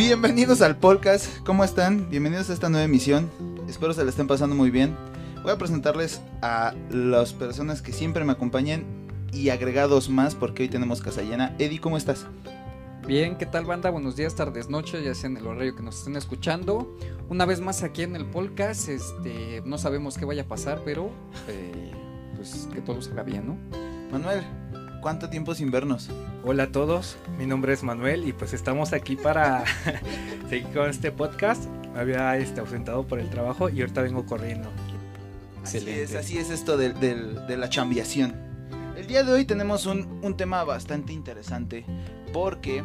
Bienvenidos al podcast, ¿cómo están? Bienvenidos a esta nueva emisión. Espero se la estén pasando muy bien. Voy a presentarles a las personas que siempre me acompañan y agregados más porque hoy tenemos casa llena. Eddie, ¿cómo estás? Bien, ¿qué tal banda? Buenos días, tardes, noches, ya sea en el horario que nos estén escuchando. Una vez más aquí en el podcast, este, no sabemos qué vaya a pasar, pero eh, pues que todo salga bien, ¿no? Manuel, ¿cuánto tiempo sin vernos? Hola a todos, mi nombre es Manuel y pues estamos aquí para seguir con este podcast. Me había este, ausentado por el trabajo y ahorita vengo corriendo. Así es, así es esto de, de- de la chambiación. El día de hoy tenemos un, un tema bastante interesante porque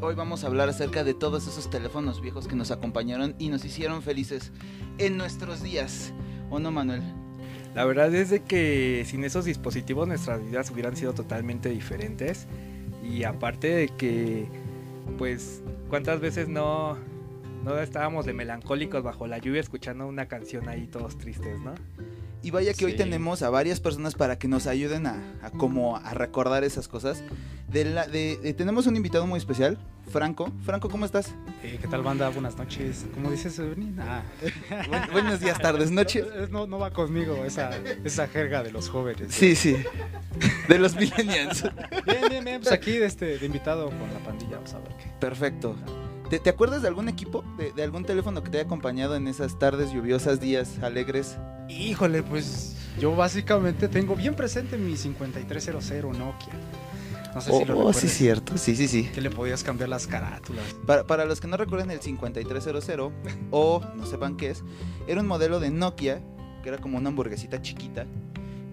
hoy vamos a hablar acerca de todos esos teléfonos viejos que nos acompañaron y nos hicieron felices en nuestros días. ¿O no, Manuel? La verdad es de que sin esos dispositivos nuestras vidas hubieran sido totalmente diferentes y aparte de que pues cuántas veces no no estábamos de melancólicos bajo la lluvia escuchando una canción ahí todos tristes, ¿no? Y vaya que hoy Sí. tenemos a varias personas para que nos ayuden a, a como a recordar esas cosas. De la, de, de- tenemos un invitado muy especial, Franco. Franco, ¿cómo estás? Eh, ¿Qué tal banda? Buenas noches. ¿Cómo dices? Ah, Buen- buenos días, tardes, noches. no, no va conmigo esa, esa jerga de los jóvenes. Sí, sí. De los millennials. Bien, bien, bien. Pues aquí de, este, de invitado con la pandilla. Vamos a ver qué. Perfecto. ¿Te, te acuerdas de algún equipo? De, de algún teléfono que te haya acompañado en esas tardes lluviosas, días alegres? Híjole, pues yo básicamente tengo bien presente mi 5300 Nokia. No sé si lo oh, recuerdas. sí, cierto. Sí, sí, sí. Que le podías cambiar las carátulas. Para, para los que no recuerden el 5300 o no sepan qué es, era un modelo de Nokia que era como una hamburguesita chiquita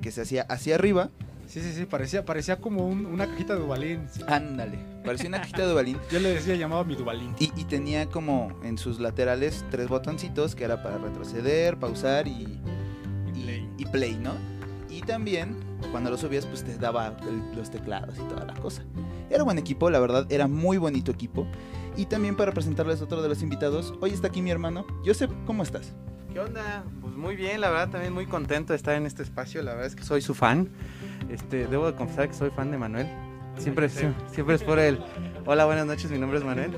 que se hacía hacia arriba. Sí, sí, sí. Parecía, parecía como un- una cajita de Dubalín. Ándale. Parecía una cajita de balín. Yo le decía llamado mi Dubalín. Y, y tenía como en sus laterales tres botoncitos que era para retroceder, pausar y, Y play. y play, ¿no? Y también cuando lo subías pues te daba el- los teclados y toda la cosa. Era buen equipo, la verdad, era muy bonito equipo. Y también para presentarles otro de los invitados, hoy está aquí mi hermano. Joseph, ¿cómo estás? ¿Qué onda? Pues muy bien, la verdad también muy contento de estar en este espacio, la verdad es que soy su fan. Este, debo de confesar que soy fan de Manuel. Siempre, siempre es por el Hola, buenas noches, mi nombre es Manuel.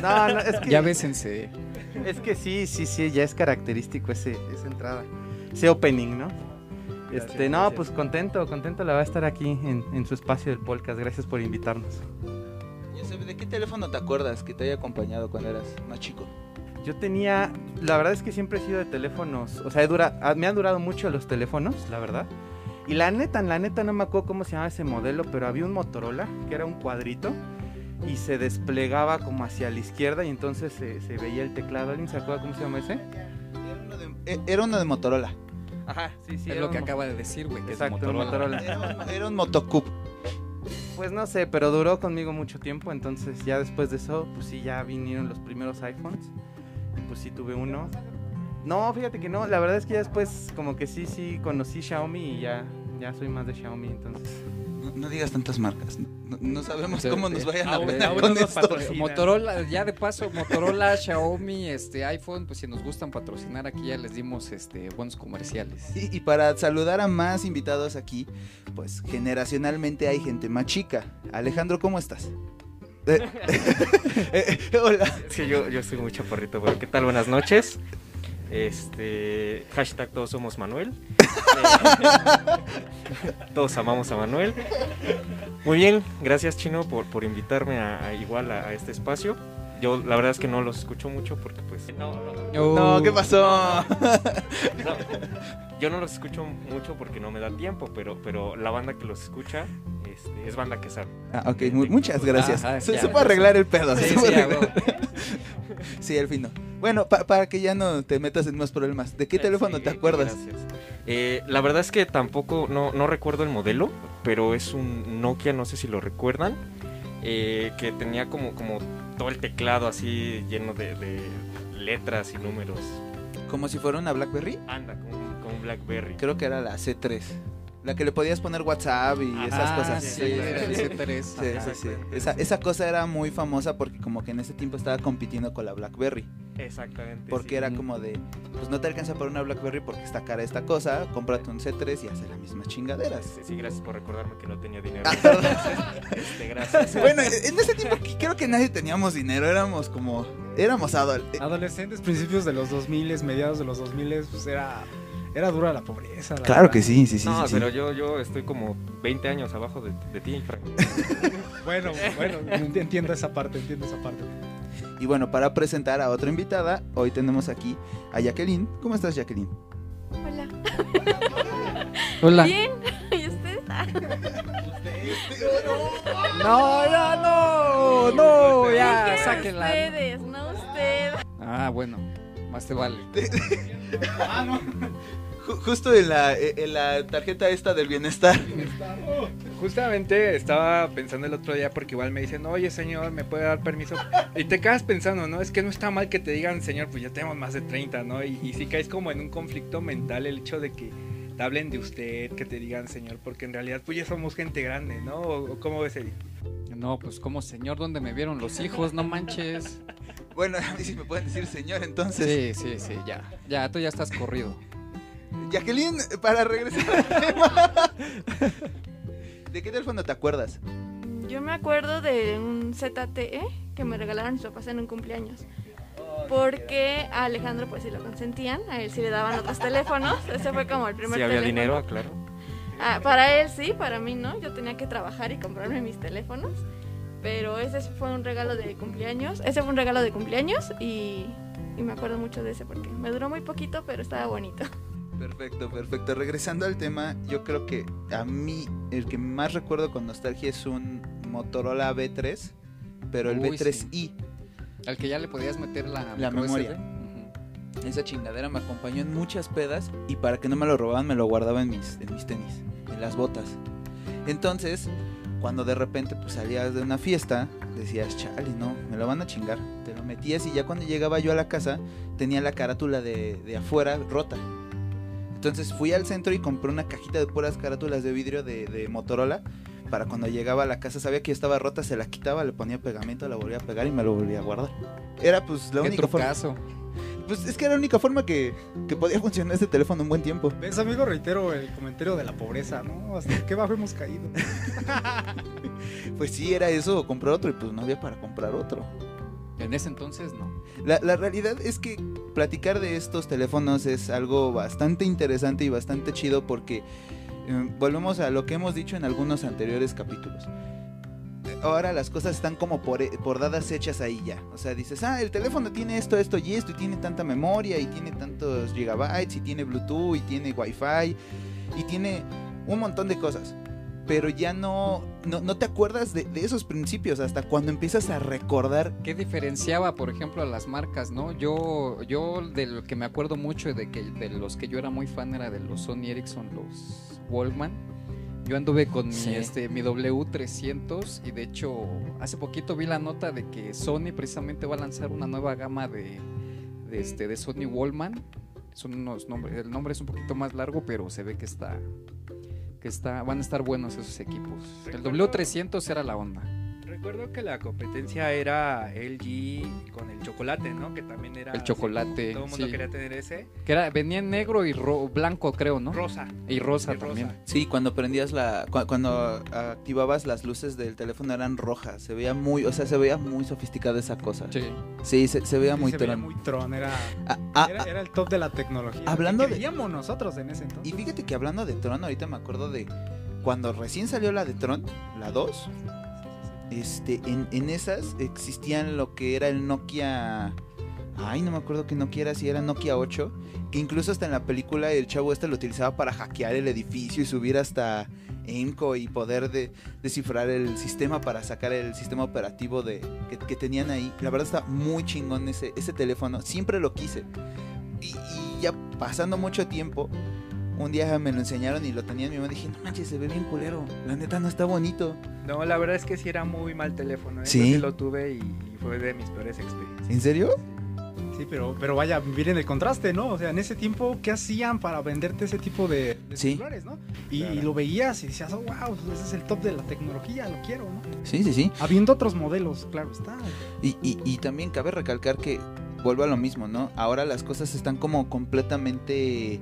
No, no, es que Ya bésense. es que sí, sí, sí, ya es característico ese esa entrada. Ese opening, ¿no? Este, Gracias, no, gracias. pues contento, contento la verdad de estar aquí en, en su espacio del podcast. Gracias por invitarnos. Joseph, ¿de qué teléfono te acuerdas que te haya acompañado cuando eras más chico? Yo tenía, la verdad es que siempre he sido de teléfonos, o sea, he dura- ah, me han durado mucho los teléfonos, la verdad. Y la neta, la neta no me acuerdo cómo se llamaba ese modelo, pero había un Motorola que era un cuadrito y se desplegaba como hacia la izquierda y entonces se, se veía el teclado. ¿Alguien se acuerda cómo se llama ese? Era uno de, eh, era uno de Motorola. Ajá, sí, sí. es lo que acaba de decir, güey, que Exacto, es un Motorola. Motorola. Era un, era un Motocub. Pues no sé, pero duró conmigo mucho tiempo, entonces ya después de eso, pues sí, ya vinieron los primeros iPhones. Pues sí tuve uno. No, fíjate que no, la verdad es que ya después como que sí, sí conocí Xiaomi y ya, ya soy más de Xiaomi, entonces. No, no digas tantas marcas. No, no sabemos Sí, cómo nos vayan a Aún- pegar aún con esto. Motorola, ya de paso, Motorola, Xiaomi, este iPhone, pues si nos gustan patrocinar aquí ya les dimos este buenos comerciales. Y, y para saludar a más invitados aquí, pues generacionalmente hay gente más chica. Alejandro, ¿cómo estás? Eh, eh, eh, hola. Sí, yo, yo soy muy chaparrito, pero ¿qué tal? Buenas noches. Este, hashtag todos somos Manuel. Todos amamos a Manuel. Muy bien, gracias Chino por, por invitarme a, a igual a, a este espacio. Yo la verdad es que no los escucho mucho porque pues no, no, No, ¿qué pasó? no. yo no los escucho mucho porque no me da tiempo, pero, pero la banda que los escucha este, es banda que sabe. Ah, ok, mu- muchas gracias. Ajá, se, ya, se puede arreglar el pedo. Sí, se puede sí, arreglar. Sí, al fin no. Bueno, pa- para que ya no te metas en más problemas. ¿De qué Eh, teléfono sí, te acuerdas? Eh, la verdad es que tampoco, no, no recuerdo el modelo, pero es un Nokia, no sé si lo recuerdan, eh, que tenía como, como todo el teclado así lleno de, de letras y números. Como si fuera una BlackBerry. Anda, como, como un Blackberry. Creo que era la C3. La que le podías poner WhatsApp y esas cosas. sí, era el C3. Sí, sí, sí. Esa, esa cosa era muy famosa porque como que en ese tiempo estaba compitiendo con la BlackBerry. Exactamente. Porque era como de, pues no te alcanza para una BlackBerry porque está cara esta cosa, cómprate un C3 y hace las mismas chingaderas. Sí, sí, gracias por recordarme que no tenía dinero. Este, gracias. bueno, en ese tiempo creo que nadie teníamos dinero, éramos como, éramos adol- eh, Adolescentes, principios de los 2000, mediados de los 2000, pues era, era dura la pobreza. la Claro verdad. que sí, sí, sí. no, sí, sí. pero yo, yo estoy como 20 años abajo de, de ti, Frank. Bueno, bueno, enti- entiendo esa parte, entiendo esa parte. Y bueno, para presentar a otra invitada, hoy tenemos aquí a Jacqueline. ¿Cómo estás, Jacqueline? Hola. Hola. Bien. ¿Y usted? Ah, No, ya no, no, ya, sáquenla. Ustedes, no usted. Ah, bueno, más te vale. Ju- justo en la, eh, en la tarjeta esta del bienestar. Justamente estaba pensando el otro día porque igual me dicen, oye señor, ¿me puede dar permiso? Y te quedas pensando, ¿no? Es que no está mal que te digan, señor, pues ya tenemos más de 30, ¿no? Y, y si caes como en un conflicto mental el hecho de que te hablen de usted, que te digan señor, porque en realidad pues ya somos gente grande, ¿no? ¿O, cómo ves, Eddie? No, pues como señor, ¿dónde me vieron los hijos? No manches. Bueno, a mí sí me pueden decir señor, entonces. Sí, sí, sí, ya. Ya, tú ya estás corrido. Jacqueline, para regresar al tema. ¿De qué teléfono te acuerdas? Yo me acuerdo de un ZTE que me regalaron mis papás en un cumpleaños. Porque a Alejandro pues sí lo consentían, a él sí le daban otros teléfonos. Ese fue como el primer Si había teléfono. dinero, claro. Ah, para él sí, para mí no. Yo tenía que trabajar y comprarme mis teléfonos. Pero ese fue un regalo de cumpleaños. Ese fue un regalo de cumpleaños y, y me acuerdo mucho de ese porque me duró muy poquito, pero estaba bonito. Perfecto, perfecto. Regresando al tema, yo creo que a mí el que más recuerdo con nostalgia es un Motorola B3, pero el Uy, B3i. Al que ya le podías meter la, memoria. Esa chingadera me acompañó en muchas pedas y para que no me lo robaban me lo guardaba en mis, en mis tenis, en las botas. Entonces, cuando de repente pues salías de una fiesta, decías, chale, no, me lo van a chingar. Te lo metías y ya cuando llegaba yo a la casa tenía la carátula de, de afuera rota. Entonces fui al centro y compré una cajita de puras carátulas de vidrio de, de Motorola. Para cuando llegaba a la casa sabía que estaba rota, se la quitaba, le ponía pegamento, la volvía a pegar y me lo volvía a guardar. Era pues la Qué única forma. trucazo. Pues es que era la única forma que, que podía funcionar este teléfono un buen tiempo. ¿Ves, amigo? Reitero el comentario de la pobreza, ¿no? Hasta qué bajo hemos caído. Pues sí, era eso, comprar otro, y pues no había para comprar otro. En ese entonces no. La, la realidad es que platicar de estos teléfonos es algo bastante interesante y bastante chido porque eh, volvemos a lo que hemos dicho en algunos anteriores capítulos. Ahora las cosas están como por, eh, por dadas hechas ahí ya. O sea, dices, ah, el teléfono tiene esto, esto y esto, y tiene tanta memoria, y tiene tantos gigabytes, y tiene Bluetooth, y tiene Wi-Fi, y tiene un montón de cosas. Pero ya no, no, no te acuerdas de, de esos principios hasta cuando empiezas a recordar ¿Qué diferenciaba, por ejemplo, a las marcas, no? Yo, yo de lo que me acuerdo mucho de que de los que yo era muy fan era de los Sony Ericsson, los Wallman. Yo anduve con Sí. mi, este, mi W300 y de hecho hace poquito vi la nota de que Sony precisamente va a lanzar una nueva gama de, de, este, de Sony Wallman. Son unos nombres, el nombre es un poquito más largo, pero se ve que está, que está, van a estar buenos esos equipos. El Recuerdo- W300 era la onda. Recuerdo que la competencia era LG con el chocolate, ¿no? Que también era... El así, chocolate, Todo el mundo sí. quería tener ese. Que era, venía en negro y ro- blanco, creo, ¿no? Rosa. y rosa y también. rosa. Sí, cuando prendías la. cu- cuando activabas las luces del teléfono eran rojas. Se veía muy. O sea, se veía muy sofisticada esa cosa. Sí. Sí, se, se veía Sí, muy se veía tron. muy tron, era, Ah, ah, era, era el top de la tecnología. Hablando que de- nosotros en ese y entonces. fíjate que hablando de Tron, ahorita me acuerdo de. Cuando recién salió la de Tron, la 2. Este, en, en esas existían lo que era el Nokia. Ay, no me acuerdo qué Nokia era, si era Nokia 8. Que incluso hasta en la película el chavo este lo utilizaba para hackear el edificio y subir hasta ENCO y poder de, descifrar el sistema para sacar el sistema operativo de, que, que tenían ahí. La verdad está muy chingón ese, ese teléfono. Siempre lo quise. Y ya pasando mucho tiempo, un día me lo enseñaron y lo tenía en mi mano. Dije, no manches, se ve bien culero. La neta no está bonito. No, la verdad es que sí era muy mal teléfono. ¿eh? ¿Sí? Yo sí lo tuve y, y fue de mis peores experiencias. ¿En serio? Sí, pero, pero vaya, miren el contraste, ¿no? O sea, en ese tiempo, ¿qué hacían para venderte ese tipo de, de Sí. celulares, no? Y, Claro. y lo veías y decías, oh, wow, ese es el top de la tecnología, lo quiero, ¿no? Sí, sí, sí. Habiendo otros modelos, claro está. Y, y, y también cabe recalcar que, vuelvo a lo mismo, ¿no? Ahora las cosas están como completamente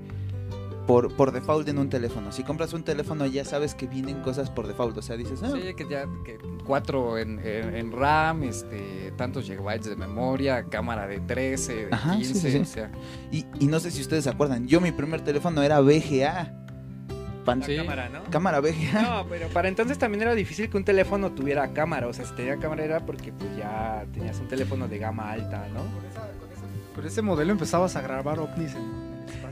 por, por default en un teléfono. Si compras un teléfono ya sabes que vienen cosas por default. O sea, dices, ah, Sí, que ya que cuatro en, en- en RAM, este, tantos gigabytes de memoria, cámara de 13, de Ajá, sí, 15, sí, sí. o sea, y, y no sé si ustedes se acuerdan, yo mi primer teléfono era VGA. Pan- Sí. cámara, ¿no? Cámara VGA. No, pero para entonces también era difícil que un teléfono tuviera cámara. O sea, si tenía cámara era porque pues ya tenías un teléfono de gama alta, ¿no? Con ese modelo empezabas a grabar ovnis en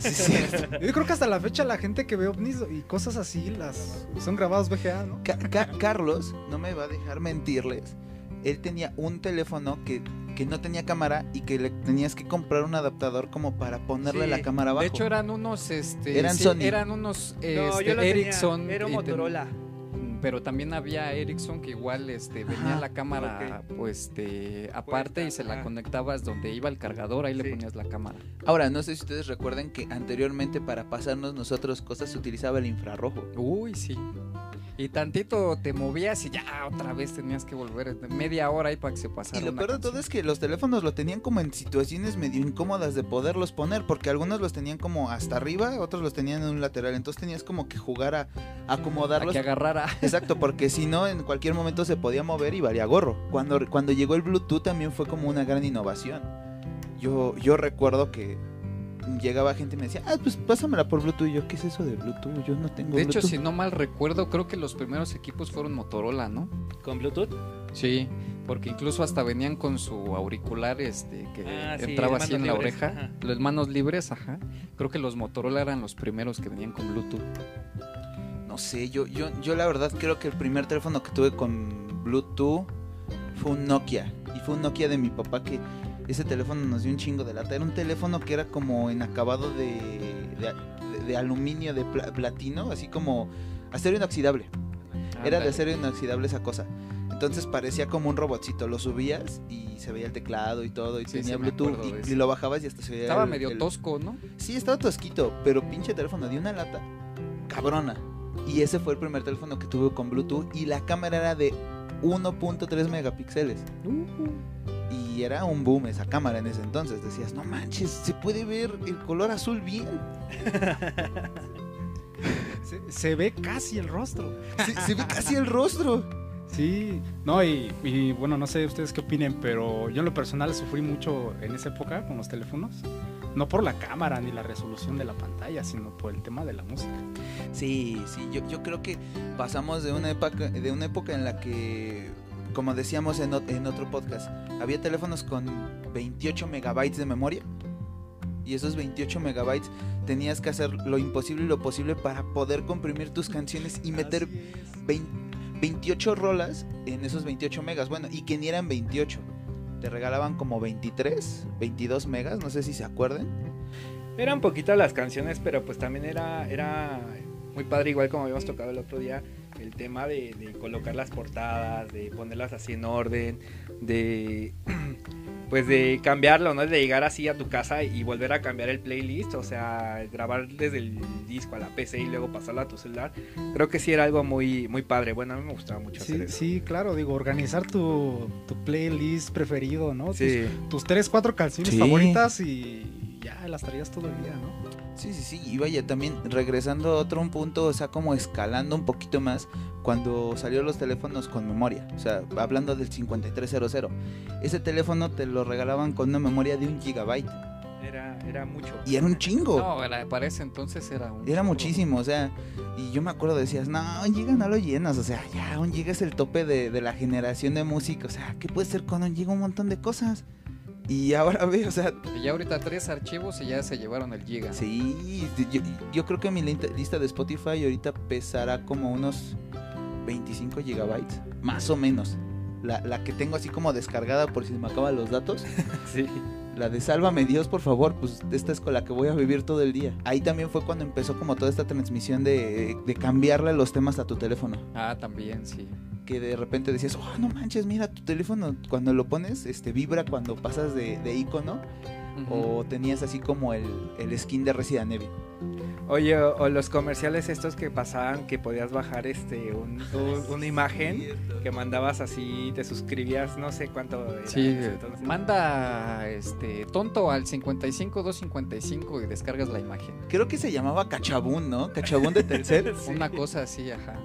Sí. Yo creo que hasta la fecha la gente que ve ovnis y cosas así las son grabados VGA, ¿no? Ca- Ca- Carlos, no me va a dejar mentirles, él tenía un teléfono que, que no tenía cámara y que le tenías que comprar un adaptador como para ponerle Sí, la cámara abajo. de hecho eran unos, este, Eran sí, Sony. eran unos, No, este, yo lo tenía, Ericsson. Era un y ten- Motorola. Pero también había Ericsson que igual este venía Ajá, la cámara pues este aparte y se la conectabas donde iba el cargador ahí le ponías la cámara. Ahora, no sé si ustedes recuerdan que anteriormente para pasarnos nosotros cosas se utilizaba el infrarrojo. uy sí y tantito te movías y ya otra vez tenías que volver media hora ahí para que se pasara Y lo peor de todo es que los teléfonos lo tenían como en situaciones medio incómodas de poderlos poner, porque algunos los tenían como hasta arriba, otros los tenían en un lateral, entonces tenías como que jugar a a acomodarlos que agarrara Exacto, porque si no, en cualquier momento se podía mover y valía gorro. Cuando, cuando llegó el Bluetooth también fue como una gran innovación. Yo, yo recuerdo que llegaba gente y me decía, ah, pues pásamela por Bluetooth. Y yo, ¿qué es eso de Bluetooth? Yo no tengo de hecho Bluetooth. si no mal recuerdo creo que los primeros equipos fueron Motorola no ¿Con Bluetooth? sí porque incluso hasta venían con su auricular este que Ah, sí, entraba así en la libres, oreja ajá. los manos libres ajá creo que los Motorola eran los primeros que venían con Bluetooth No sé, yo, yo, yo la verdad creo que el primer teléfono que tuve con Bluetooth fue un Nokia. Y fue un Nokia de mi papá que ese teléfono nos dio un chingo de lata. Era un teléfono que era como en acabado de, de, de aluminio, de pla- platino, así como acero inoxidable. Era de acero inoxidable esa cosa. Entonces parecía como un robotcito. Lo subías y se veía el teclado y todo. Y Sí, tenía sí, Bluetooth. de Y, lo bajabas y hasta se veía. estaba el- medio el- tosco no Sí, estaba tosquito. Pero pinche teléfono dio una lata cabrona. Y ese fue el primer teléfono que tuve con Bluetooth. Y la cámara era de 1.3 megapíxeles. Y era un boom esa cámara en ese entonces. Decías, no manches, se puede ver el color azul bien. Se, se ve casi el rostro. Se, se ve casi el rostro. Sí, no, y, y, bueno, no sé ustedes qué opinen, pero yo en lo personal sufrí mucho en esa época con los teléfonos. No por la cámara ni la resolución de la pantalla, sino por el tema de la música. Sí, sí, yo, yo creo que pasamos de una época, de una época en la que, como decíamos en, en otro podcast, había teléfonos con 28 megabytes de memoria. Y esos 28 megabytes tenías que hacer lo imposible y lo posible para poder comprimir tus canciones y meter 20 28 rolas en esos 28 megas. Bueno, y que ni eran 28. Te regalaban como 23, 22 megas, no sé si se acuerden. Eran poquitas las canciones, pero pues también era, era muy padre, igual como habíamos tocado el otro día, el tema de, de colocar las portadas, de ponerlas así en orden, de pues de cambiarlo, ¿no? De llegar así a tu casa y volver a cambiar el playlist, o sea, grabar desde el disco a la PC y luego pasarlo a tu celular. Creo que sí era algo muy, muy padre. Bueno, a mí me gustaba mucho hacer Sí, eso. sí, claro, digo, organizar tu, tu playlist preferido, ¿no? Sí. Tus, tus tres, cuatro canciones Sí. favoritas y ya las traías todo el día, ¿no? Sí, sí, sí, y vaya, también regresando a otro un punto, o sea, como escalando un poquito más, cuando salieron los teléfonos con memoria, o sea, hablando del 5300, ese teléfono te lo regalaban con una memoria de un gigabyte, Era, era mucho. y era un chingo, no era, para ese entonces era un era muchísimo, o sea, y yo me acuerdo, decías, no, un giga no lo llenas, o sea, ya, un giga es el tope de, de la generación de música, o sea, ¿qué puede ser con un giga? Un montón de cosas, y ahora ve, o sea, y ya ahorita tres archivos y ya se llevaron el giga Sí, yo, yo creo que mi lista de Spotify ahorita pesará como unos 25 gigabytes, más o menos. La, la que tengo así como descargada por si me acaban los datos. Sí. La de Sálvame Dios, por favor, pues esta es con la que voy a vivir todo el día. Ahí también fue cuando empezó como toda esta transmisión de, de cambiarle los temas a tu teléfono. ah también sí Que de repente decías, oh, no manches, mira, tu teléfono cuando lo pones, este vibra cuando pasas de, de icono. Ujú. O tenías así como el, el skin de Resident Evil. Oye, o, o los comerciales estos que pasaban que podías bajar este un- un- una imagen que mandabas así, te suscribías, no sé cuánto era Sí, ese entonces. manda este tonto al 55 255 y descargas la imagen. Creo que se llamaba Cachabún, ¿no? Cachabún de Telcel. Una cosa así, ajá.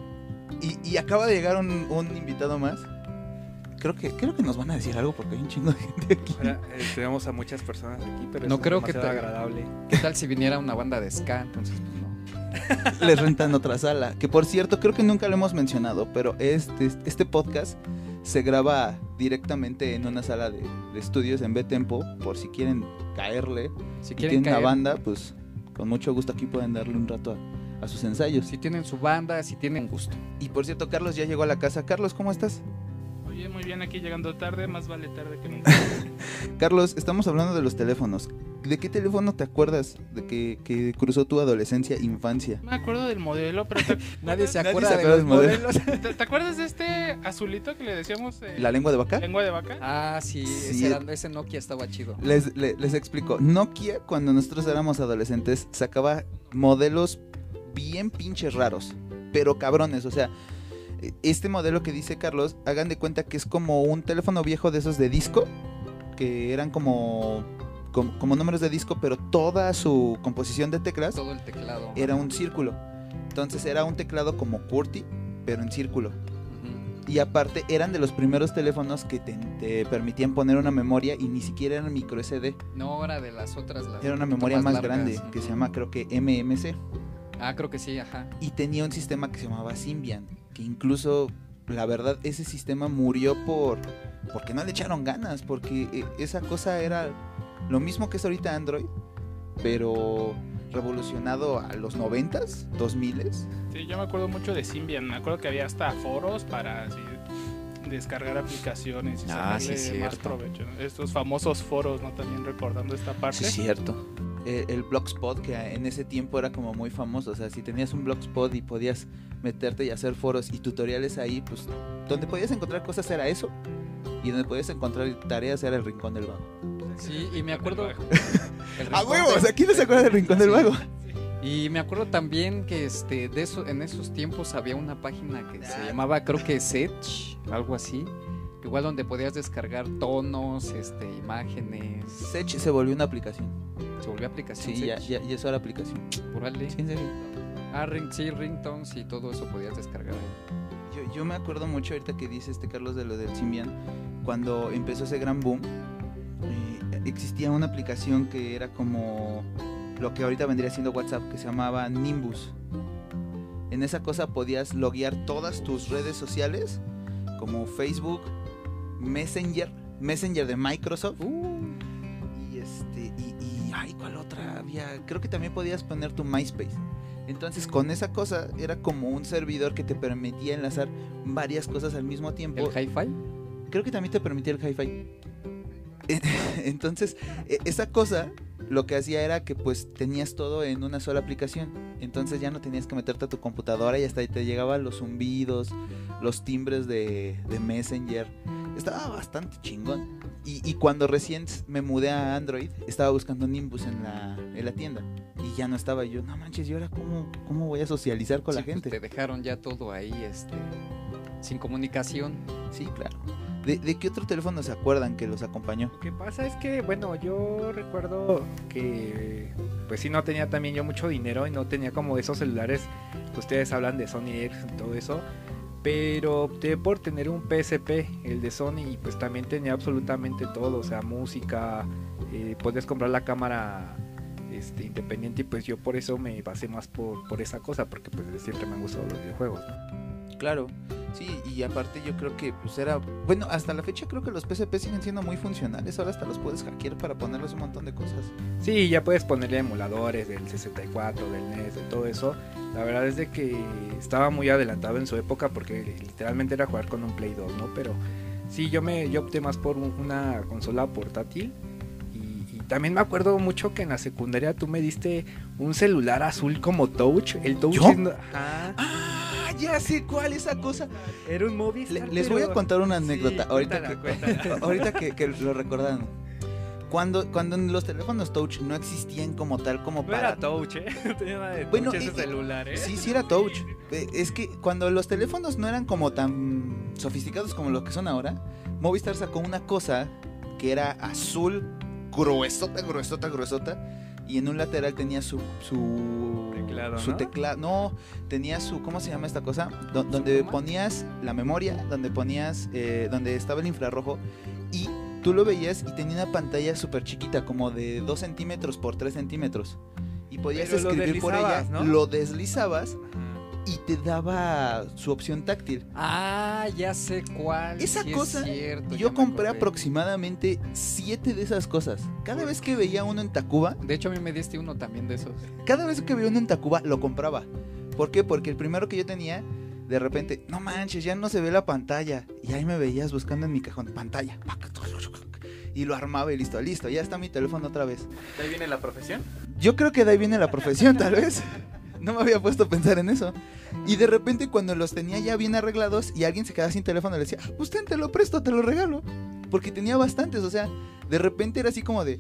Y, y acaba de llegar un, un invitado más. Creo que, creo que nos van a decir algo porque hay un chingo de gente aquí. Ahora, eh, tenemos a muchas personas aquí, pero No eso es creo que te- agradable. ¿Qué tal si viniera una banda de ska? Entonces, pues no. Les rentan otra sala. Que por cierto, creo que nunca lo hemos mencionado, pero este, este podcast se graba directamente en una sala de, de estudios en B-Tempo. Por si quieren caerle. Si quieren tienen una caer, banda, pues con mucho gusto aquí pueden darle un rato a, a sus ensayos. si tienen su banda, si tienen gusto. Y por cierto, Carlos ya llegó a la casa. Carlos, ¿cómo estás? Oye, muy bien, aquí llegando tarde, más vale tarde que nunca. Carlos, estamos hablando de los teléfonos. ¿De qué teléfono te acuerdas de que, que cruzó tu adolescencia, infancia? Me acuerdo del modelo, pero ¿te, Nadie se Nadie acuerda de los del modelo. modelos. te- te acuerdas de este azulito que le decíamos eh, ¿La lengua de vaca? lengua de vaca? Ah, sí, Sí. Ese, era- ese Nokia estaba chido. Les, le- les explico. Nokia, cuando nosotros éramos adolescentes, sacaba modelos bien pinches raros, pero cabrones. O sea, este modelo que dice Carlos, hagan de cuenta que es como un teléfono viejo de esos de disco, que eran como, como, como números de disco, pero toda su composición de teclas Todo el teclado. era un círculo. Entonces era un teclado como QWERTY, pero en círculo. Y aparte eran de los primeros teléfonos que te, te permitían poner una memoria y ni siquiera eran micro SD. No, era de las otras. las Era una memoria más, grande que se llama creo que MMC. Ah, creo que sí, ajá. Y tenía un sistema que se llamaba Symbian. Que incluso, la verdad, ese sistema murió por porque no le echaron ganas. Porque eh, esa cosa era lo mismo que es ahorita Android, pero revolucionado a los 90s, 2000s. Sí, yo me acuerdo mucho de Symbian. Me acuerdo que había hasta foros para así, descargar aplicaciones y Ah, sí, sacarle más cierto. provecho. Estos famosos foros, ¿no? También recordando esta parte. cierto. El, el Blogspot, que en ese tiempo era como muy famoso. O sea, si tenías un Blogspot y podías meterte y hacer foros y tutoriales ahí, pues donde podías encontrar cosas era eso. Y donde podías encontrar tareas era el Rincón del Vago. Sí, y me acuerdo. ¡A Rincón huevo! de- O sea, ¿quién no se acuerda del Rincón del. Vago? Y me acuerdo también que este de eso en esos tiempos había una página que se llamaba creo que Sech, algo así, igual donde podías descargar tonos, este imágenes, Sech se volvió una aplicación. Se volvió aplicación Sí, ya, ya, ya es ahora aplicación. Órale. Sí, en serio. Ah, ring, sí, ringtones y todo eso podías descargar ahí. Yo, yo me acuerdo mucho ahorita que dice este Carlos de lo del Symbian, cuando empezó ese gran boom, eh, existía una aplicación que era como lo que ahorita vendría siendo WhatsApp, que se llamaba Nimbus. En esa cosa podías loguear todas tus redes sociales, como Facebook, Messenger, Messenger de Microsoft. Ay, ¿cuál otra había? Creo que también podías poner tu MySpace. Entonces con esa cosa era como un servidor que te permitía enlazar varias cosas al mismo tiempo. El hi-fi. Creo que también te permitía el hi-fi. Entonces, e- esa cosa lo que hacía era que pues tenías todo en una sola aplicación. Entonces ya no tenías que meterte a tu computadora y hasta ahí te llegaban los zumbidos, los timbres de, de Messenger. Estaba bastante chingón. Y, y cuando recién me mudé a Android, estaba buscando Nimbus en la, en la tienda. Y ya no estaba Y yo. No manches, ¿y ahora cómo, cómo voy a socializar con Sí, la pues, gente? te dejaron ya todo ahí, este, sin comunicación. Sí, claro. ¿De, de qué otro teléfono se acuerdan que los acompañó? Lo que pasa es que, bueno, yo recuerdo que, pues sí, no tenía también yo mucho dinero y no tenía como esos celulares que ustedes hablan de Sony Ericsson y todo eso. Pero opté por tener un PSP, el de Sony, y pues también tenía absolutamente todo, o sea, música, eh, podías comprar la cámara este, independiente y pues yo por eso me basé más por, por esa cosa, porque pues siempre me han gustado los videojuegos. Claro, sí, y aparte yo creo que pues era, bueno, hasta la fecha creo que los PSP siguen siendo muy funcionales, ahora hasta los puedes hackear para ponerles un montón de cosas. Sí, ya puedes ponerle emuladores del 64, del NES, de todo eso. La verdad es de que estaba muy adelantado en su época porque literalmente era jugar con un Play 2, ¿no? Pero sí, yo me yo opté más por un- una consola portátil. También me acuerdo mucho que en la secundaria tú me diste un celular azul como Touch. El Touch ¿Yo? es Ah, ya sé cuál esa cosa. era un móvil. Le- les voy a contar una anécdota ahorita, que, ahorita que, que lo recordaron. cuando, cuando los teléfonos touch no existían como tal, como No para... era touch, ¿eh? No tenía nada de touch Bueno, ese y- y- celular, ¿eh? Sí, sí era touch. Eh, Es que cuando los teléfonos no eran como tan sofisticados como los que son ahora, Movistar sacó una cosa que era azul, gruesota, gruesota, gruesota, y en un lateral tenía su su Teclado, su ¿no? teclado, no, tenía su ¿cómo se llama esta cosa? Do- donde ponías la memoria, donde ponías eh, donde estaba el infrarrojo y tú lo veías y tenía una pantalla súper chiquita, como de 2 centímetros por 3 centímetros. Y podías Pero escribir por ella, lo deslizabas y te daba su opción táctil. Ah, ya sé cuál. Esa sí es cosa, cierto, Yo compré aproximadamente siete de esas cosas. Cada vez que veía uno en Tacuba, De hecho, a mí me diste uno también de esos. cada vez que veía uno en Tacuba, lo compraba. ¿Por qué? Porque el primero que yo tenía, de repente, no manches, ya no se ve la pantalla. Y ahí me veías buscando en mi cajón, pantalla. Y lo armaba y listo, listo, ya está mi teléfono otra vez. ¿De ahí viene la profesión? Yo creo que de ahí viene la profesión, tal vez. No me había puesto a pensar en eso. Y de repente cuando los tenía ya bien arreglados y alguien se quedaba sin teléfono, le decía, ah, pues te lo presto, te lo regalo. Porque tenía bastantes, o sea, de repente era así como de,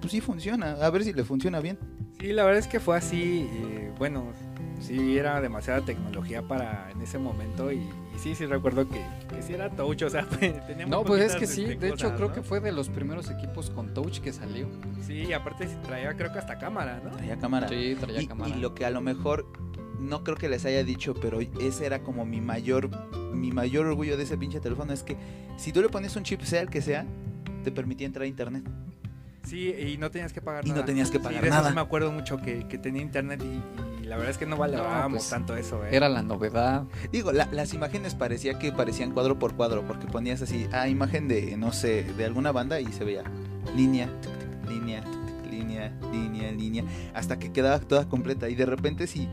pues sí funciona, a ver si le funciona bien. Sí, la verdad es que fue así. eh, bueno, sí, era demasiada tecnología para en ese momento. Y sí, sí recuerdo que, que sí era touch. O sea, tenía muy No, pues es que sí. De hecho, cosas, creo ¿no? que fue de los primeros equipos con touch que salió. Sí, y aparte sí traía, creo que hasta cámara, ¿no? Traía cámara. Sí, traía y, cámara. y lo que a lo mejor no creo que les haya dicho, pero ese era como mi mayor mi mayor orgullo de ese pinche teléfono es que si tú le pones un chip sea el que sea, te permitía entrar a internet. Sí, y no tenías que pagar Y no nada. tenías que Sí, pagar de eso nada. sí me acuerdo mucho que, que tenía internet y, y la verdad es que no valorábamos pues, tanto eso, ¿eh? Era la novedad. Digo, la- las imágenes parecía que parecían cuadro por cuadro, porque ponías así, ah, imagen de, no sé, de alguna banda y se veía línea, tic, tic, línea, tic, tic, línea, línea, línea, hasta que quedaba toda completa. Y de repente si,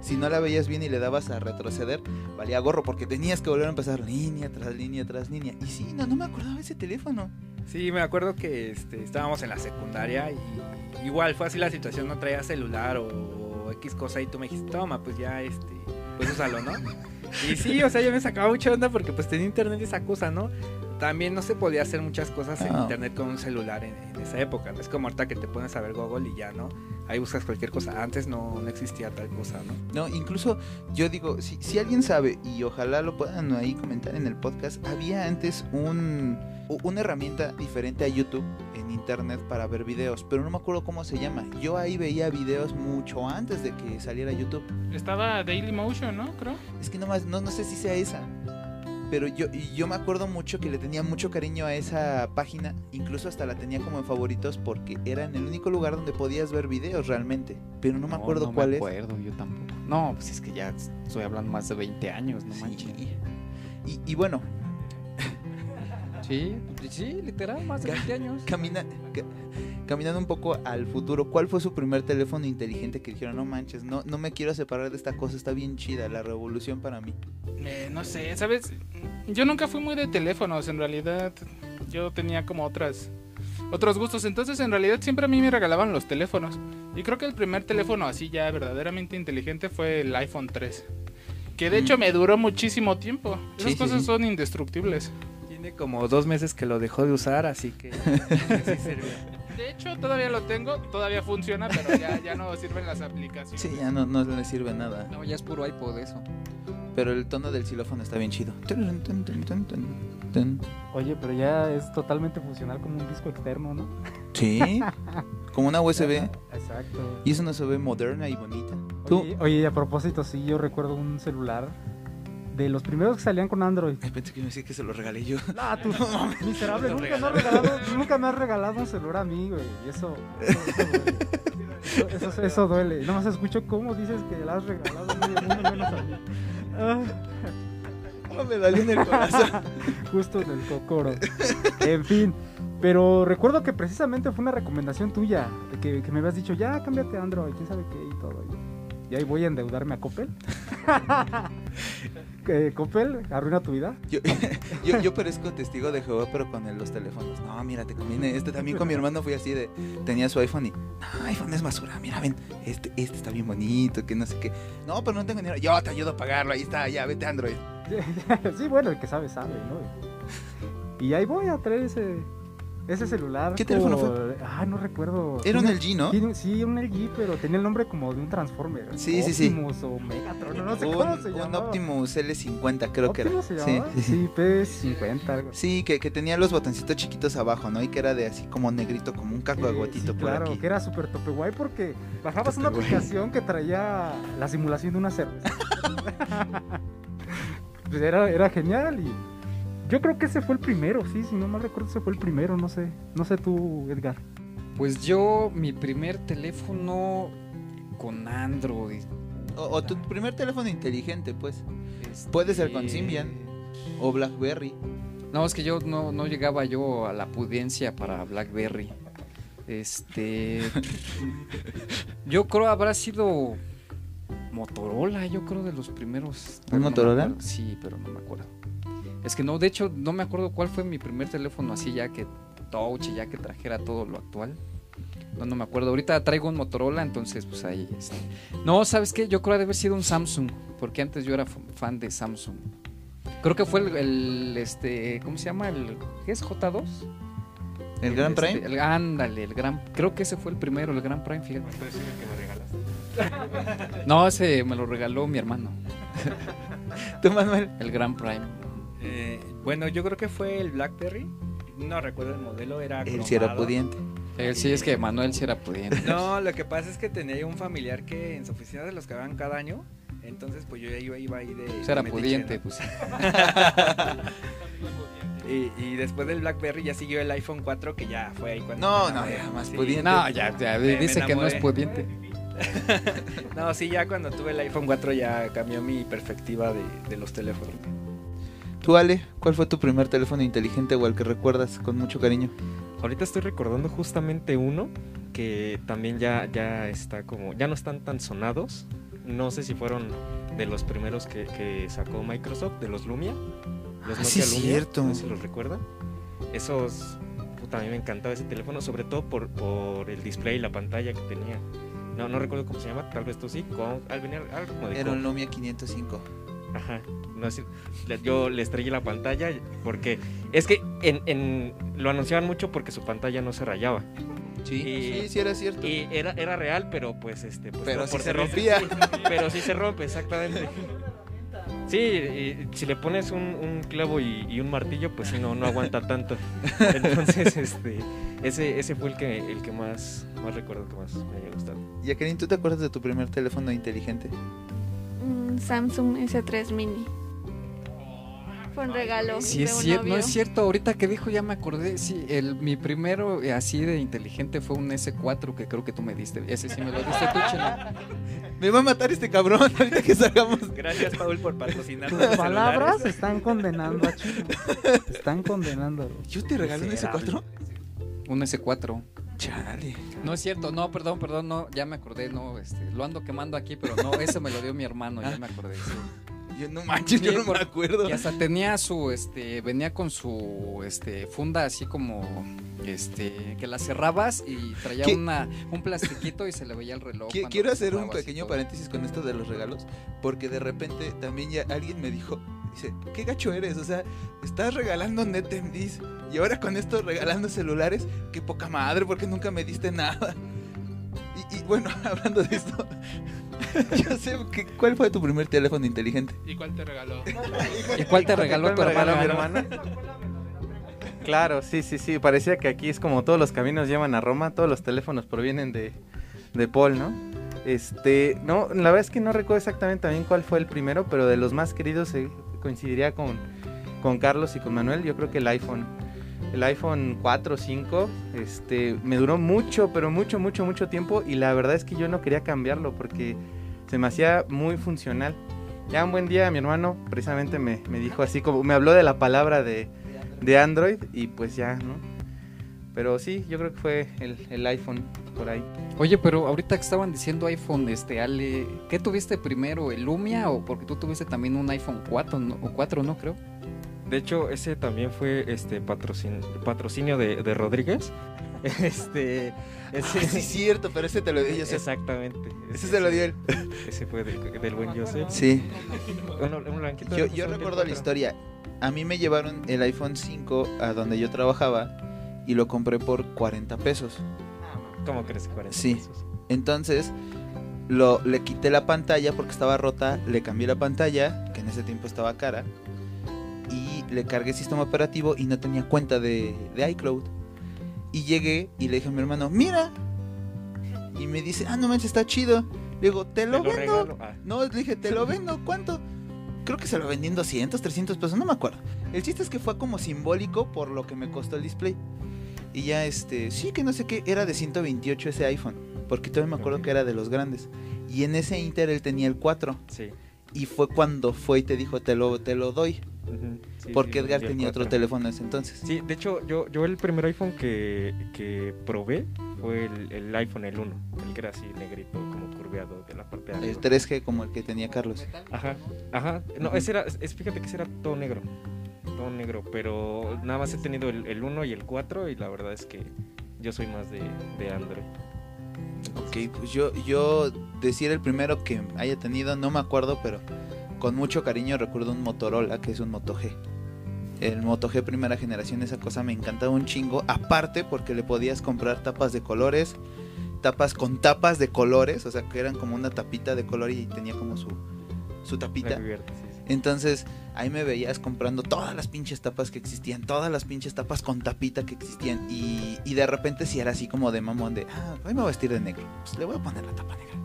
si no la veías bien y le dabas a retroceder, valía gorro, porque tenías que volver a empezar línea tras línea tras línea. Y sí, no, no me acordaba de ese teléfono. Sí, me acuerdo que este, estábamos en la secundaria y igual fue así la situación, no traía celular o, X cosa y tú me dijiste, toma, pues ya, este, pues úsalo, ¿no? Y sí, o sea, yo me sacaba mucha onda porque pues tenía internet y esa cosa, ¿no? También no se podía hacer muchas cosas en Ah. internet con un celular en, en esa época, no es como ahorita que te pones a ver Google y ya, ¿no? Ahí buscas cualquier cosa, antes no, no existía tal cosa, ¿no? No, incluso yo digo, si, si alguien sabe, y ojalá lo puedan ahí comentar en el podcast, había antes un, una herramienta diferente a YouTube internet para ver videos, pero no me acuerdo cómo se llama. Yo ahí veía videos mucho antes de que saliera YouTube. Estaba Dailymotion, ¿no? Creo. Es que nomás, no, no sé si sea esa. Pero yo, yo me acuerdo mucho que le tenía mucho cariño a esa página, incluso hasta la tenía como en favoritos porque era en el único lugar donde podías ver videos realmente. Pero no me acuerdo no cuál me es. acuerdo, yo tampoco. No, pues es que ya estoy hablando más de 20 años, no Sí. manches. Y, y bueno, Sí, pues, sí, literal, más de Ca- 20 años. camina, ca- caminando un poco al futuro, ¿cuál fue su primer teléfono inteligente que dijeron, no manches, no, no me quiero separar de esta cosa, está bien chida, la revolución para mí? Eh, no sé, ¿sabes? Yo nunca fui muy de teléfonos, en realidad. Yo tenía como otras otros gustos, entonces en realidad siempre a mí me regalaban los teléfonos. Y creo que el primer teléfono así ya verdaderamente inteligente fue el iPhone 3. Que de Mm. hecho me duró muchísimo tiempo. Esas Sí, sí, cosas sí. son indestructibles. Tiene como dos meses que lo dejó de usar, así que sí sirve. De hecho, todavía lo tengo, todavía funciona, pero ya, ya no sirven las aplicaciones. Sí, ya no, no le sirve nada. No, ya es puro iPod eso. Pero el tono del xilófono está bien chido. Oye, pero ya es totalmente funcional como un disco externo, ¿no? Sí, como una USB. Exacto. Y es una USB moderna y bonita. Tú, Oye, oye, a propósito, sí, yo recuerdo un celular de los primeros que salían con Android. Ay, pensé que me decía que se lo regalé yo. Ah, tú, miserable, nunca me, has regalado, nunca me has regalado un celular a mí, güey. Y eso, eso, eso duele. Eso, eso- duele. Nomás escucho cómo dices que la has regalado a medio mundo menos a mí. Ah, Oh, me dolió en el corazón. justo en el cocoro. En fin, pero recuerdo que precisamente fue una recomendación tuya, de que, que me habías dicho, ya cámbiate a Android, quién sabe qué y todo. Y ahí voy a endeudarme a Coppel. Que Coppel arruina tu vida. Yo, yo, yo parezco testigo de Jehová, pero con el- los teléfonos. No, mira, te conviene. Este también con mi hermano fui así de. Tenía su iPhone y. No, iPhone es basura. Mira, ven. Este, este está bien bonito, que no sé qué. No, pero no tengo dinero. Yo te ayudo a pagarlo. Ahí está, ya, vete Android. Sí, bueno, el que sabe, sabe, ¿no? Y ahí voy a traer ese, ese celular. ¿Qué teléfono fue? Ah, no recuerdo. Era un LG, ¿no? tiene- sí, un LG, pero tenía el nombre como de un Transformer. Sí, sí, sí. Optimus o Megatron, no, sé cómo se Un, un. Optimus L50 creo que era. ¿Optimus se Sí, sí, sí. Sí, P50, algo. Sí, que, que tenía los botoncitos chiquitos abajo, ¿no? Y que era de así como negrito, como un cacahuatito Sí, por claro, aquí. que era súper tope guay porque bajabas una aplicación que traía la simulación de una cerveza. Pues era, era genial y yo creo que ese fue el primero, sí, si no mal recuerdo ese fue el primero, no sé, no sé tú, Edgar. Pues yo, mi primer teléfono con Android. O, o tu primer teléfono inteligente, pues. este, Puede ser con Symbian. O Blackberry. No, es que yo no, no llegaba yo a la pudencia para BlackBerry. Este. yo creo habrá sido Motorola, yo creo de los primeros. ¿Un no Motorola? sí, pero no me acuerdo. Es que no, de hecho, no me acuerdo cuál fue mi primer teléfono así ya que touch y ya que trajera todo lo actual. No, no me acuerdo. Ahorita traigo un Motorola, entonces pues ahí. este. No, ¿sabes qué? Yo creo de haber sido un Samsung, porque antes yo era fan de Samsung. Creo que fue el, el, este, ¿cómo se llama? El, ¿Qué es J2? ¿El Gran este, Prime? el- ándale, el Gran, creo que ese fue el primero, el Gran Prime, fíjate. Entonces es el que me regalaste. No, ese me lo regaló mi hermano, ¿Tú, Manuel? el Gran Prime. Eh, bueno, yo creo que fue el BlackBerry. No recuerdo el modelo, era Él sí era pudiente. Él sí es que Manuel sí era pudiente. No, lo que pasa es que tenía un familiar que en su oficina se los cagaban cada año. Entonces, pues yo ya iba, iba ahí de. Pues era pudiente, pues. Y, y después del BlackBerry ya siguió el iPhone 4, que ya fue ahí cuando. No, no, ya, más Sí. pudiente. No, ya, ya Me- me dice que no es pudiente. No, sí, ya cuando tuve el iPhone 4 ya cambió mi perspectiva de, de los teléfonos. Tú, Ale, ¿cuál fue tu primer teléfono inteligente o el que recuerdas con mucho cariño? Ahorita estoy recordando justamente uno que también ya, ya está como, ya no están tan sonados. No sé si fueron de los primeros que, que sacó Microsoft, de los Lumia. Los Ah, sí, Nokia Lumia, cierto. No sé si los recuerdan. Esos, puta, a mí me encantaba ese teléfono, sobre todo por, por el display y la pantalla que tenía. No, no recuerdo cómo se llama, tal vez tú sí. Con, al venir como de Era un Lumia 505. Ajá. No yo le estrellé la pantalla porque es que en, en- lo anunciaban mucho porque su pantalla no se rayaba. Sí, Y- sí, sí era cierto. Y era, era real, pero pues este. pues, Pero no por se rompía. Sí, pero sí se rompe, exactamente. Sí, y si le pones un, un clavo y, y un martillo, pues sí, no, no aguanta tanto. Entonces, este, ese, ese fue el que, el que más, más recuerdo que más me haya gustado. Jacqueline, ¿tú te acuerdas de tu primer teléfono inteligente? Un Samsung S3 Mini. Fue un regalo. Sí, de es un cierto, no es cierto. Ahorita que dijo ya me acordé. Sí, el, mi primero eh, así de inteligente fue un S4 que creo que tú me diste. Ese sí me lo diste tú. Me va a matar este cabrón ahorita que salgamos. Gracias, Paul, por patrocinarnos. Tus los palabras celulares. están condenando a Chino. Están condenando. ¿Yo te regalé un S4? Un S4. Chale. No es cierto, no, perdón, perdón, no, ya me acordé, no, este, lo ando quemando aquí, pero no, ese me lo dio mi hermano, ya me acordé. sí. Yo no manches, yo no por- me acuerdo. Y hasta tenía su, este, venía con su, este, funda así como, este, que la cerrabas y traía ¿Qué? una, un plastiquito y se le veía el reloj. Quiero hacer un pequeño paréntesis con esto de los regalos, porque de repente también ya alguien me dijo, dice, ¿qué gacho eres? O sea, estás regalando NetMDs y ahora con esto regalando celulares, qué poca madre, porque nunca me diste nada. Y, y bueno, hablando de esto, yo sé que, cuál fue tu primer teléfono inteligente. ¿Y cuál te regaló? ¿Y cuál te regaló ¿Cuál tu hermano? mi hermana? Claro, sí, sí, sí. Parecía que aquí es como todos los caminos llevan a Roma, todos los teléfonos provienen de, de Paul, ¿no? Este, no, la verdad es que no recuerdo exactamente también cuál fue el primero, pero de los más queridos eh, coincidiría con, con Carlos y con Manuel. Yo creo que el iPhone, el iPhone 4 o 5, este, me duró mucho, pero mucho, mucho, mucho tiempo y la verdad es que yo no quería cambiarlo porque se me hacía muy funcional. Ya un buen día mi hermano precisamente me, me dijo así como, me habló de la palabra de, de Android y pues ya, ¿no? Pero sí, yo creo que fue el, el iPhone por ahí. Oye, pero ahorita que estaban diciendo iPhone, este, ¿qué tuviste primero, el Lumia o porque tú tuviste también un iPhone 4, ¿no? o 4, no creo? De hecho, ese también fue este patrocin- patrocinio de, de Rodríguez. Este, ese, Ah, sí, cierto, pero ese te lo dio yo. Exactamente. Ese se lo dio él. Ese fue de- del buen Joseph. Sí. Uno- un blanquito Yo, recuerdo la historia. A mí me llevaron el iPhone 5 a donde yo trabajaba y lo compré por 40 pesos. ¿Cómo crees? 40 Sí. pesos? Entonces, lo, le quité la pantalla porque estaba rota, le cambié la pantalla, que en ese tiempo estaba cara, le cargué sistema operativo y no tenía cuenta de, de iCloud. Y llegué y le dije a mi hermano, mira. Y me dice, ah, no manches, está chido. Le digo, te lo, Te lo vendo. Ah. No, le dije, te lo vendo, ¿cuánto? Creo que se lo vendí en 200, 300 pesos, no me acuerdo. El chiste es que fue como simbólico por lo que me costó el display. Y ya este, sí que no sé qué, era de 128 ese iPhone, porque todavía me acuerdo que era de los grandes. Y en ese Inter él tenía el 4 Sí. Y fue cuando fue y te dijo, "Te lo te lo doy". Sí, porque sí, Edgar el tenía otro teléfono en ese entonces. Sí, de hecho, yo, yo el primer iPhone que, que probé fue el, el iPhone, el 1. El que era así negrito, como curveado de la parte de El arriba. 3G como el que tenía Carlos. Ajá, ajá. No, ese era, es, fíjate que ese era todo negro. Todo negro, pero nada más he tenido el, el 1 y el 4 y la verdad es que yo soy más de, de Android. Ok, pues yo, yo decir el primero que haya tenido, no me acuerdo, pero con mucho cariño recuerdo un Motorola, que es un Moto G. El Moto G primera generación, esa cosa me encantaba un chingo. Aparte, porque le podías comprar tapas de colores, tapas con tapas de colores, o sea, que eran como una tapita de color y tenía como su, su tapita. Entonces, ahí me veías comprando todas las pinches tapas que existían, todas las pinches tapas con tapita que existían. Y, y de repente, si era así como de mamón, de, ah, hoy me voy a vestir de negro, pues le voy a poner la tapa negra.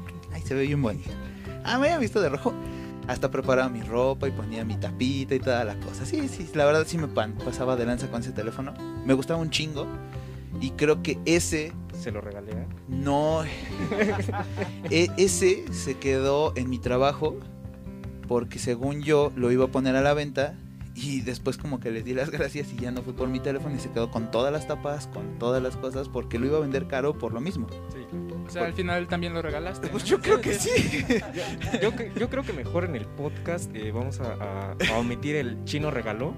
Se ve bien bonito. Ah, me había visto de rojo. Hasta preparaba mi ropa y ponía mi tapita y toda la cosa. Sí, sí, la verdad sí me pan, pasaba de lanza con ese teléfono. Me gustaba un chingo. Y creo que ese Se lo regalé. ¿eh? no. E- ese se quedó en mi trabajo porque según yo lo iba a poner a la venta y después como que le di las gracias y ya no fue por mi teléfono y se quedó con todas las tapas, con todas las cosas porque lo iba a vender caro por lo mismo. Sí. O sea, al final también lo regalaste. Pues ¿no? yo creo que sí. Yo, cre- yo creo que mejor en el podcast eh, vamos a, a- a omitir el chino regaló.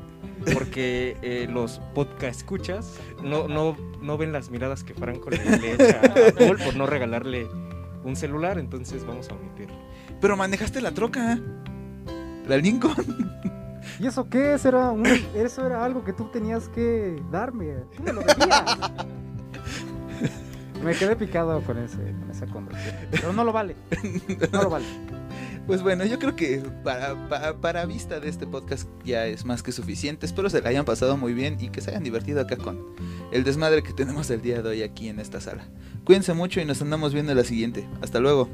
Porque eh, los podcast escuchas no, no, no ven las miradas que Franco le, le echa a Paul por no regalarle un celular, entonces vamos a omitirlo. Pero manejaste la troca. La Lincoln. ¿Y eso qué? Eso era, un- eso era algo que tú tenías que darme. Tú me lo debías. Me quedé picado con, ese, con esa conversación. Pero no lo vale. No lo vale. Pues bueno, yo creo que para, para, para vista de este podcast ya es más que suficiente. Espero se la hayan pasado muy bien y que se hayan divertido acá con el desmadre que tenemos el día de hoy aquí en esta sala. Cuídense mucho y nos andamos viendo en la siguiente. Hasta luego.